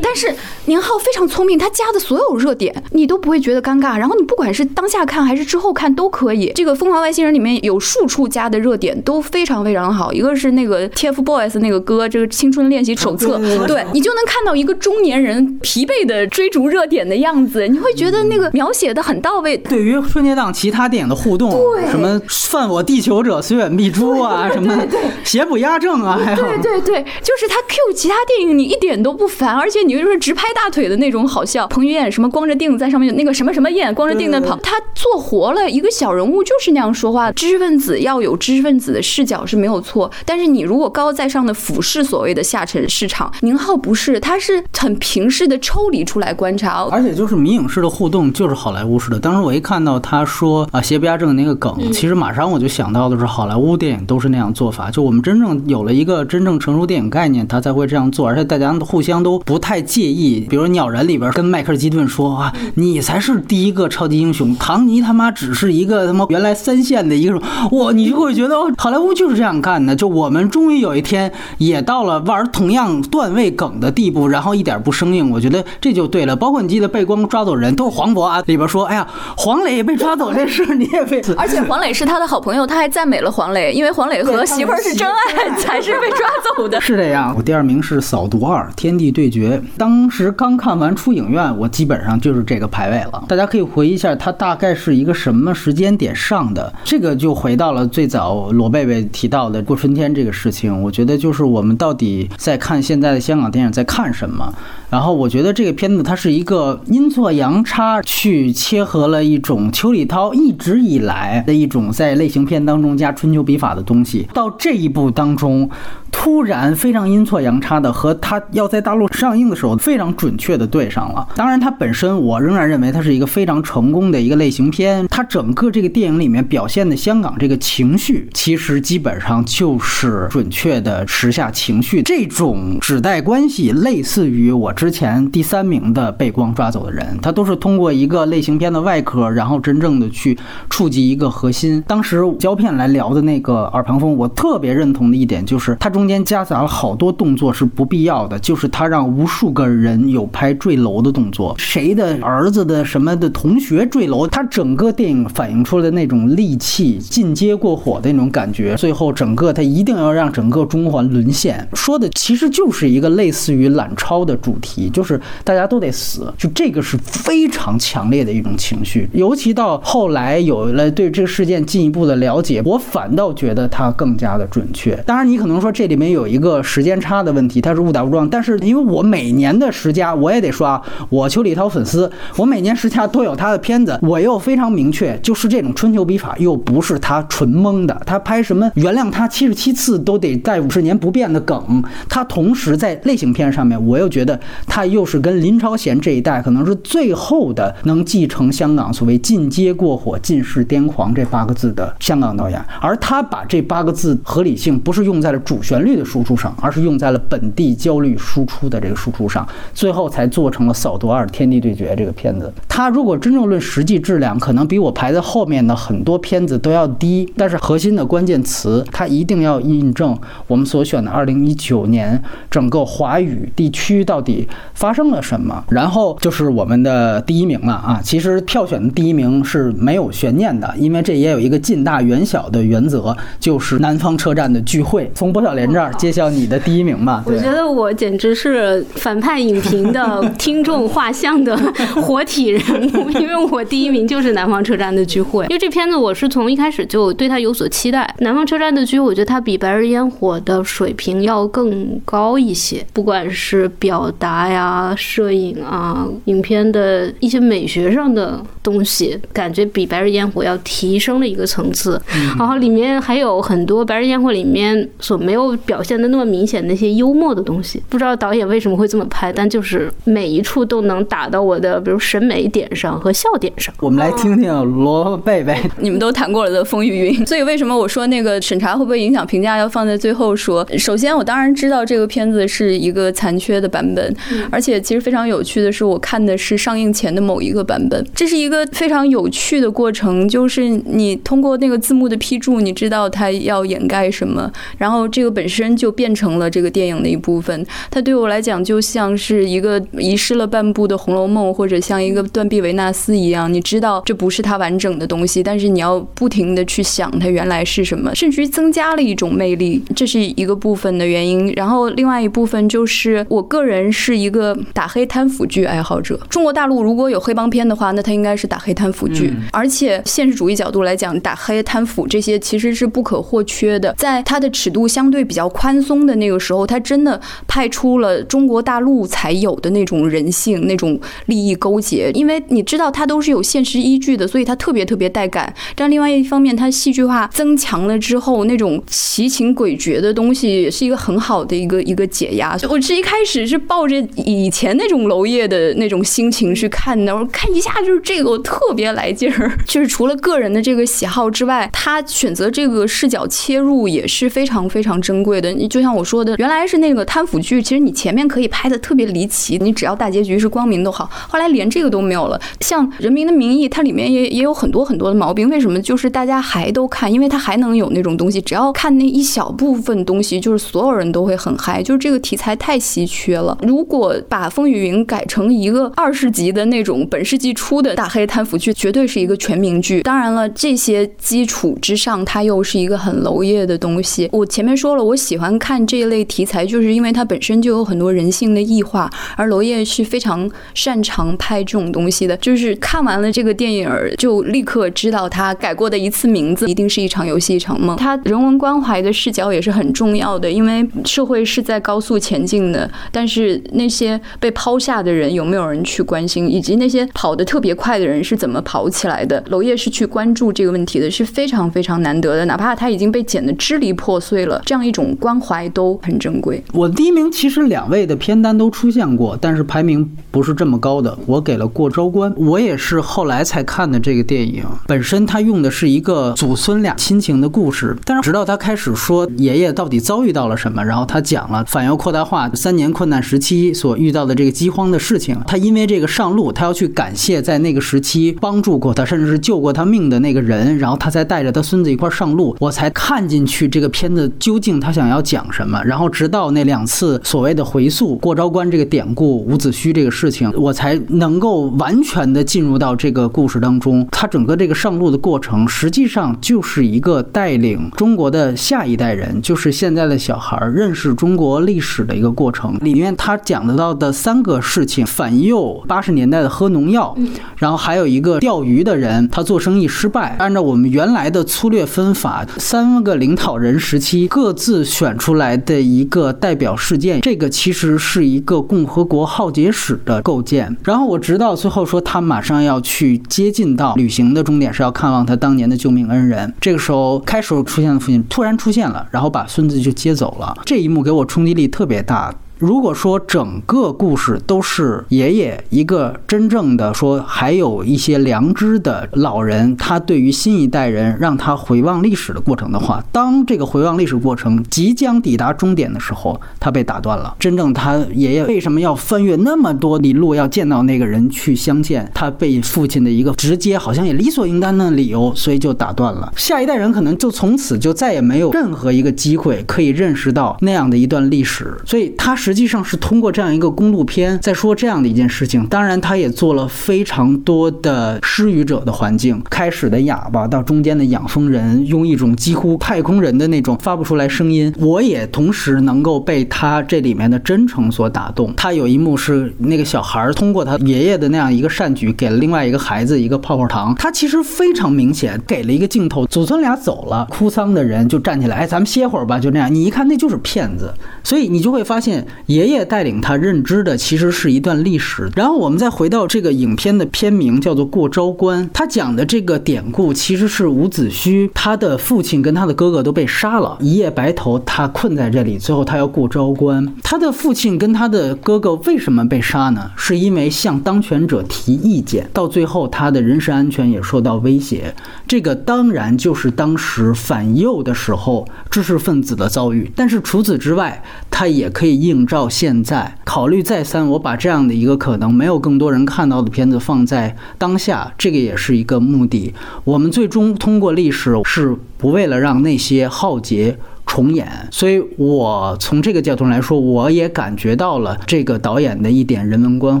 但是宁浩非常聪明，他加的所有热点你都不会觉得尴尬，然后你不管是当下看还是之后看都可以。这个《疯狂外星人》里面有数处加的热点都非常非常好，一个是那个 TFBOYS 那个歌，这个青春练习手册，对你就能看到一个中年人疲惫的追逐热点的样子，你会觉得那个描写的很到位。对于春节档其他电影的互动，什么犯我地球者虽远必诛啊，什么邪不压正啊，还有对对对，就是他 Q 其他电影你一点都不烦，而且你就是直拍大腿的那种好笑。彭于晏什么光着腚在上面那个什么什么晏光着腚在跑，他做活了一个小人物就是那样说话。知识分子要有知识分子的视角是没有错，但是你如果高在上的俯视所谓的下沉市场，宁浩不是，他是很平视的抽离出来观察。而且就是迷影式的互动，就是好莱坞式的。当时我一看到他说啊邪不压正那个梗，其实马上我就想到的是好莱坞电影都是那样做法。就我们真正有了一个真正成熟电影概念，他才会这样做，而且大家互相都不太介意。比如《鸟人》里边跟迈克尔基顿说啊，你才是第一个超级英雄，唐尼他妈只是一个他妈原来三线的一个，哇，你就会觉得哦好莱坞就是这样干的。就我们终于有一天也到了玩同样段位梗的地步，然后一点不生硬，我觉得这就对了。包括你记得被光抓走人都是黄渤啊，里边说，哎呀，黄磊被抓走这事你也被，<laughs> 而且黄磊是他的好朋友，他还赞美了黄磊，因为黄磊和媳妇儿是真爱，才是被抓走的。<laughs> 是这样。我第二名是《扫毒二：天地对决》，当时刚看完出影院，我基本上就是这个排位了。大家可以回忆一下，它大概是一个什么时间点上的？这个就回到了最早罗贝贝提到的过春天这个事情。我觉得就是我们到底在看现在的香港电影在看什么？然后我觉得这个片子它是一个阴错阳差去切合了一种邱礼涛一直以来的一种在类型片当中加春秋笔法的东西，到这一部当中。突然非常阴错阳差的和他要在大陆上映的时候非常准确的对上了。当然，它本身我仍然认为它是一个非常成功的一个类型片。它整个这个电影里面表现的香港这个情绪，其实基本上就是准确的时下情绪。这种指代关系类似于我之前第三名的被光抓走的人，他都是通过一个类型片的外壳，然后真正的去触及一个核心。当时胶片来聊的那个耳旁风，我特别认同的一点就是它中间夹杂了好多动作是不必要的，就是它让无数个人有拍坠楼的动作，谁的儿子的什么的同学坠楼，他整个电影反映出来的那种戾气、进阶过火的那种感觉，最后整个他一定要让整个中环沦陷，说的其实就是一个类似于懒超的主题，题就是大家都得死，就这个是非常强烈的一种情绪，尤其到后来有了对这个事件进一步的了解，我反倒觉得它更加的准确。当然，你可能说这里面有一个时间差的问题，它是误打误撞，但是因为我每年的十佳，我也得说啊，我邱礼涛粉丝，我每年十佳都有他的片子，我又非常明确，就是这种春秋笔法又不是他纯蒙的，他拍什么原谅他七十七次都得在五十年不变的梗，他同时在类型片上面，我又觉得他又是跟林超贤这一代可能是最后的能继承香港所谓“进阶过火、尽是癫狂”这八个字的香港导演，而他把这八个字合理性不是用在了主旋律的输出上，而是用在了本地焦虑输出的这个输出上，最后才做成了《扫毒二：天地对决》这个片子。他如果真正论实际质量，可能比我排在后面的很多片子都要低，但是核心的关键词，他一定要印证我们所选的2019年整个华语地区到底 <laughs> 发生了什么。然后就是我们的第一名了啊！其实票选的第一名是没有悬念的，因为这也有一个近大远小的原则，就是南方车站的聚会。从薄晓莲这儿揭晓你的第一名吧。我觉得我简直是反派影评的听众画像的活体人物，因为我第一名就是《南方车站的聚会》，因为这片子我是从一开始就对它有所期待。《南方车站的聚会》，我觉得它比《白日烟火》的水平要更高一些，不管是表达呀、摄影啊、影片的一些美学上的东西，感觉比《白日焰火》要提升了一个层次。然后里面还有很多《白日焰火》里面所没有表现的那么明显的一些幽默的东西，不知道导演为什么会这么拍，但就是每一处都能打到我的，比如审美点上和笑点上。我们来听听罗贝贝。你们都谈过了的《风雨云》，所以为什么我说那个审查会不会影响评价要放在最后说？首先，我当然知道这个片子是一个残缺的版本，而且其实非常有趣的是，我看的是上映前的某一个版本，这是一个非常有趣的过程，就是你通过那个字幕的批注，你知道它要掩盖什么，然后这个本身就变成了这个电影的一部分。它对我来讲就像是一个遗失了半部的《红楼梦》，或者像一个断臂维纳斯一样，你知道这不是它完整的东西，但是你要不停的去想它原来是什么，甚至于增加了一种魅力，这是一个部分的原因。然后另外一部分就是我个人是一个打黑贪腐剧爱好者。中国大陆如果有黑帮片的话，那他应该是打黑贪腐剧，而且现实主义角度来讲，打黑贪腐这些其实是不可或缺的。在它的尺度相对比较宽松的那个时候，它真的派出了中国大陆才有的那种人性、那种利益勾结。因为你知道它都是有现实依据的，所以它特别特别带感。但另外一方面，它戏剧化增强了之后，那种奇情诡谲的东西也是一个很好的一个一个解压。我是一开始是抱着以前那种娄烨的那种心情去看的，我看一下就是这个，我特别来劲儿。<laughs> 就是除了个人的这个喜好之外，他选择这个视角切入也是非常非常珍贵的。你就像我说的，原来是那个贪腐剧，其实你前面可以拍的特别离奇，你只要大结局是光明都好。后来连这个都没有了。像《人民的名义》，它里面也也有很多很多的毛病。为什么？就是大家还都看，因为它还能有那种东西，只要看那一小部分东西，就是所有人都会很嗨。就是这个题材太稀缺了。如如果把《风雨云》改成一个二十集的那种本世纪初的大黑贪腐剧，绝对是一个全民剧。当然了，这些基础之上，它又是一个很娄烨的东西。我前面说了，我喜欢看这一类题材，就是因为它本身就有很多人性的异化，而娄烨是非常擅长拍这种东西的。就是看完了这个电影，就立刻知道他改过的一次名字一定是一场游戏一场梦。他人文关怀的视角也是很重要的，因为社会是在高速前进的，但是那些被抛下的人有没有人去关心，以及那些跑得特别快的人是怎么跑起来的？娄烨是去关注这个问题的，是非常非常难得的。哪怕他已经被剪得支离破碎了，这样一种关怀都很珍贵。我第一名其实两位的片单都出现过，但是排名不是这么高的。我给了《过招关》，我也是后来才看的这个电影。本身他用的是一个祖孙俩亲情的故事，但是直到他开始说爷爷到底遭遇到了什么，然后他讲了反右扩大化三年困难时期所遇到的这个饥荒的事情。他因为这个上路，他要去感谢在那个时期帮助过他，甚至是救过他命的那个人，然后他才带着他孙子一块上路。我才看进去这个片子究竟他想要讲什么。然后直到那两次所谓的回溯过招关这个典故、伍子胥这个事情，我才能够完全的进入到这个故事当中。他整个这个上路的过程，实际上就是一个带领中国的下一代人，就是现在的小孩认识中国历史的一个过程。里面他讲得到的三个事情：反右八十年代的喝农药，然后还有一个钓鱼的人，他做生意失败。按照我们原来的粗略分法，三个领导人时期各自选出来的一个代表事件，这个其实是。是一个共和国浩劫史的构建。然后我直到最后说他马上要去接近到旅行的终点是要看望他当年的救命恩人，这个时候开始出现的父亲突然出现了，然后把孙子就接走了，这一幕给我冲击力特别大。如果说整个故事都是爷爷一个真正的说，还有一些良知的老人，他对于新一代人让他回望历史的过程的话，当这个回望历史过程即将抵达终点的时候，他被打断了。真正他爷爷为什么要翻越那么多里路要见到那个人去相见？他被父亲的一个直接好像也理所应当的理由，所以就打断了。下一代人可能就从此就再也没有任何一个机会可以认识到那样的一段历史。所以他是。实际上是通过这样一个公路片在说这样的一件事情。当然，他也做了非常多的失语者的环境，开始的哑巴到中间的养蜂人，用一种几乎太空人的那种发不出来声音。我也同时能够被他这里面的真诚所打动。他有一幕是那个小孩通过他爷爷的那样一个善举，给了另外一个孩子一个泡泡糖。他其实非常明显给了一个镜头，祖孙俩走了，哭丧的人就站起来，哎，咱们歇会儿吧，就这样。你一看那就是骗子，所以你就会发现。爷爷带领他认知的其实是一段历史，然后我们再回到这个影片的片名叫做《过昭关》，他讲的这个典故其实是伍子胥他的父亲跟他的哥哥都被杀了，一夜白头，他困在这里，最后他要过昭关。他的父亲跟他的哥哥为什么被杀呢？是因为向当权者提意见，到最后他的人身安全也受到威胁。这个当然就是当时反右的时候知识分子的遭遇，但是除此之外，他也可以映。照现在考虑再三，我把这样的一个可能没有更多人看到的片子放在当下，这个也是一个目的。我们最终通过历史，是不为了让那些浩劫。重演，所以我从这个角度来说，我也感觉到了这个导演的一点人文关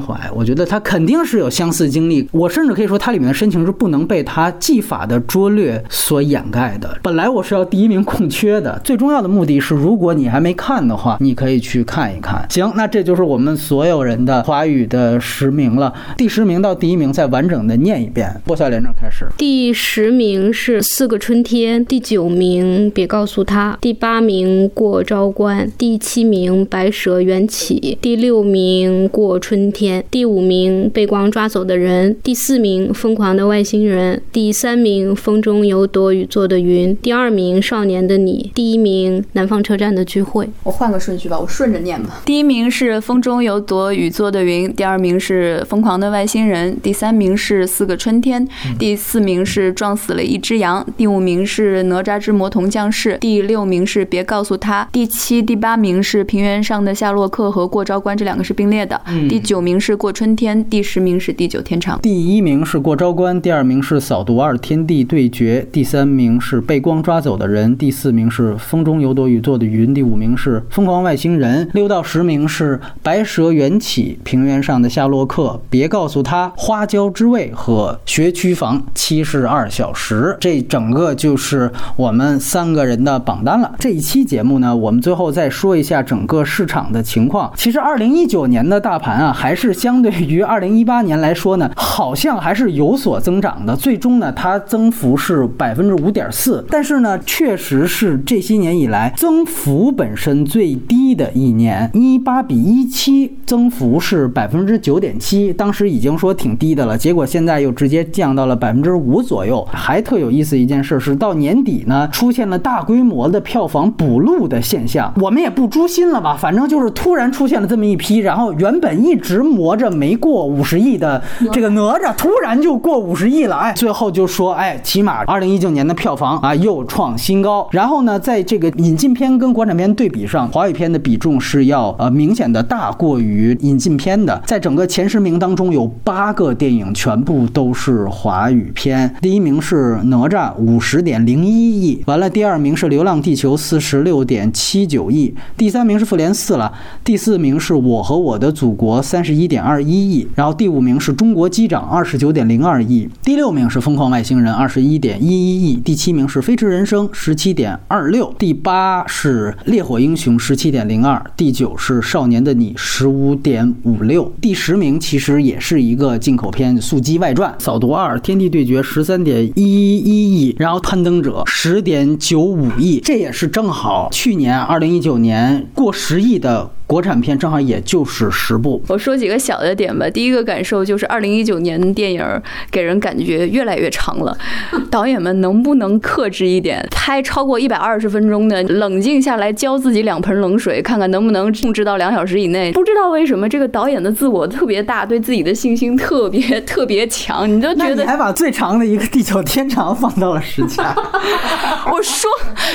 怀。我觉得他肯定是有相似经历，我甚至可以说，他里面的深情是不能被他技法的拙劣所掩盖的。本来我是要第一名空缺的，最重要的目的是，如果你还没看的话，你可以去看一看。行，那这就是我们所有人的华语的十名了。第十名到第一名再完整的念一遍。播下连着开始。第十名是四个春天，第九名别告诉他，第。八名过昭关，第七名白蛇缘起，第六名过春天，第五名被光抓走的人，第四名疯狂的外星人，第三名风中有朵雨做的云，第二名少年的你，第一名南方车站的聚会。我换个顺序吧，我顺着念吧。第一名是风中有朵雨做的云，第二名是疯狂的外星人，第三名是四个春天，第四名是撞死了一只羊，第五名是哪吒之魔童降世，第六名。是别告诉他。第七、第八名是平原上的夏洛克和过昭关，这两个是并列的。第九名是过春天，第十名是地久天长。第一名是过昭关，第二名是扫毒二天地对决，第三名是被光抓走的人，第四名是风中有朵雨做的云，第五名是疯狂外星人。六到十名是白蛇缘起，平原上的夏洛克，别告诉他花椒之味和学区房七十二小时。这整个就是我们三个人的榜单了。这一期节目呢，我们最后再说一下整个市场的情况。其实，二零一九年的大盘啊，还是相对于二零一八年来说呢，好像还是有所增长的。最终呢，它增幅是百分之五点四，但是呢，确实是这些年以来增幅本身最低的一年。一八比一七增幅是百分之九点七，当时已经说挺低的了，结果现在又直接降到了百分之五左右。还特有意思一件事是，到年底呢，出现了大规模的票。房补录的现象，我们也不诛心了吧？反正就是突然出现了这么一批，然后原本一直磨着没过五十亿的这个哪吒，突然就过五十亿了。哎，最后就说，哎，起码二零一九年的票房啊又创新高。然后呢，在这个引进片跟国产片对比上，华语片的比重是要呃明显的大过于引进片的。在整个前十名当中，有八个电影全部都是华语片。第一名是哪吒，五十点零一亿。完了，第二名是流浪地球。四十六点七九亿，第三名是复联四了，第四名是我和我的祖国三十一点二一亿，然后第五名是中国机长二十九点零二亿，第六名是疯狂外星人二十一点一一亿，第七名是飞驰人生十七点二六，第八是烈火英雄十七点零二，第九是少年的你十五点五六，第十名其实也是一个进口片《速激外传》，扫毒二天地对决十三点一一亿，然后攀登者十点九五亿，这也是。正好去年二零一九年过十亿的。国产片正好也就是十部。我说几个小的点吧。第一个感受就是，二零一九年电影给人感觉越来越长了。<laughs> 导演们能不能克制一点，拍超过一百二十分钟的，冷静下来浇自己两盆冷水，看看能不能控制到两小时以内？不知道为什么这个导演的自我特别大，对自己的信心特别特别强，你就觉得那你还把最长的一个地久天长放到了十佳，<laughs> 我说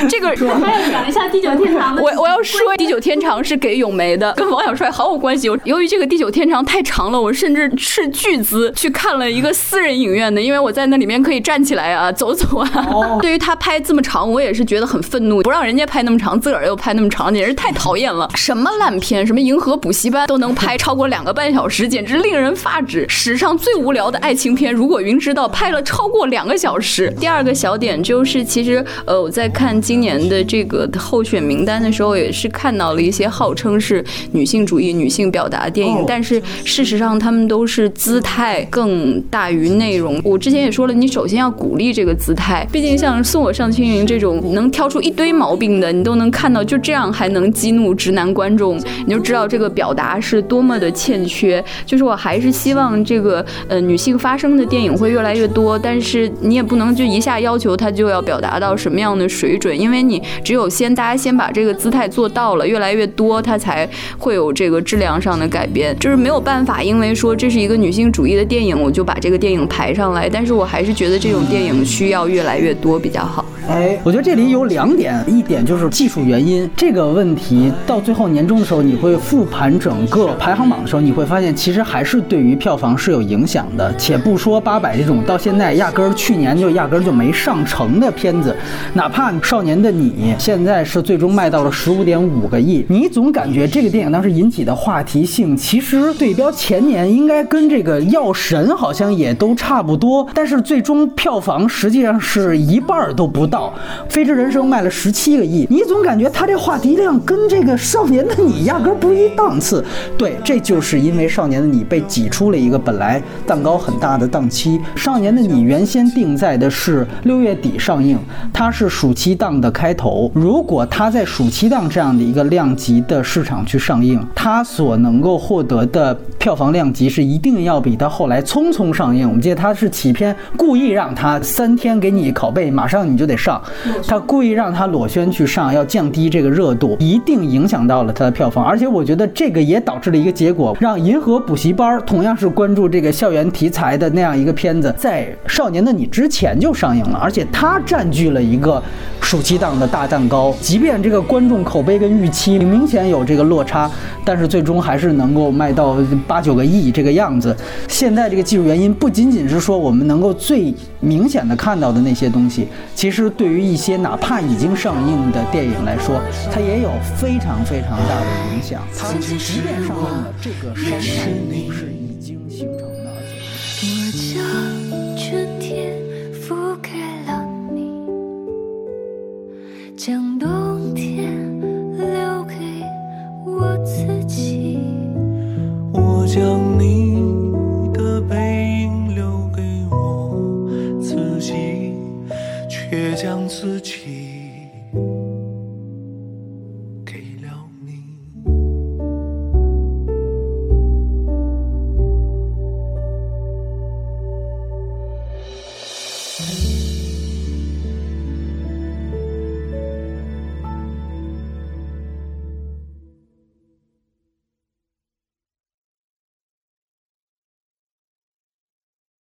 这个。还要讲一下地久天长的。我我要说，地久天长是给咏梅的，跟王小帅毫无关系。由于这个地久天长太长了，我甚至斥巨资去看了一个私人影院的，因为我在那里面可以站起来啊，走走啊。<laughs> 对于他拍这么长，我也是觉得很愤怒，不让人家拍那么长，自个儿又拍那么长，简直太讨厌了。<laughs> 什么烂片，什么银河补习班都能拍超过两个半小时，简直令人发指。史上最无聊的爱情片《如果云知道》拍了超过两个小时。<laughs> 第二个小点就是，其实呃我在看今年的这个候选名单的时候，也是看到了一些号称是女性主义、女性表达电影，哦但是事实上他们都是姿态更大于内容。我之前也说了，你首先要鼓励这个姿态，毕竟像《送我上青云》这种能挑出一堆毛病的，你都能看到，就这样还能激怒直男观众，你就知道这个表达是多么的欠缺。就是我还是希望这个呃女性发声的电影会越来越多，但是你也不能就一下要求它就要表达到什么样的水准，因为你只有先大家先把这个姿态做到了，越来越多，它才会有这个质量上的改变。就是没有办法，因为说这是一个女性主义的电影，我就把这个电影排上来，但是我还是觉得这种电影需要越来越多比较好。哎，我觉得这里有两点，一点就是技术原因这个问题，到最后年终的时候，你会复盘整个排行榜的时候，你会发现其实还是对于票房是有影响的。且不说八百这种到现在压根儿去年就压根儿就没上成的片子，哪怕《少年的你》现在是最终卖到了十五点五个亿，你总感觉这个电影当时引起的话题性，其实对标前年应该跟这个《药神》好像也都差不多，但是最终票房实际上是一半都不到。《飞驰人生》卖了十七个亿，你总感觉它这话题量跟这个《少年的你》压根儿不一档次。对，这就是因为《少年的你》被挤出了一个本来蛋糕很大的档期，《少年的你》原先定在的是六月底上映，它是暑期档的开头。如果它在暑期档这样的一个量级的市场去上映，它所能够获得的票房量级是一定要比它后来匆匆上映。我们记得它是起片故意让它三天给你拷贝，马上你就得上，他故意让它裸宣去上，要降低这个热度，一定影响到了它的票房。而且我觉得这个也导致了一个结果，让《银河补习班》同样是关注这个校园题材的那样一个片子，在《少年的你》之前就上映了，而且它占据了一个暑期档的大蛋糕。即便这个观众口碑跟预期明显有这个落差，但是最终还是能够卖到八九个亿这个样子，现在这个技术原因不仅仅是说我们能够最明显的看到的那些东西，其实对于一些哪怕已经上映的电影来说，它也有非常非常大的影响，它即便上映了，这个声音是已经形成了，而将冬天留给我。将你的背影留给我自己却将自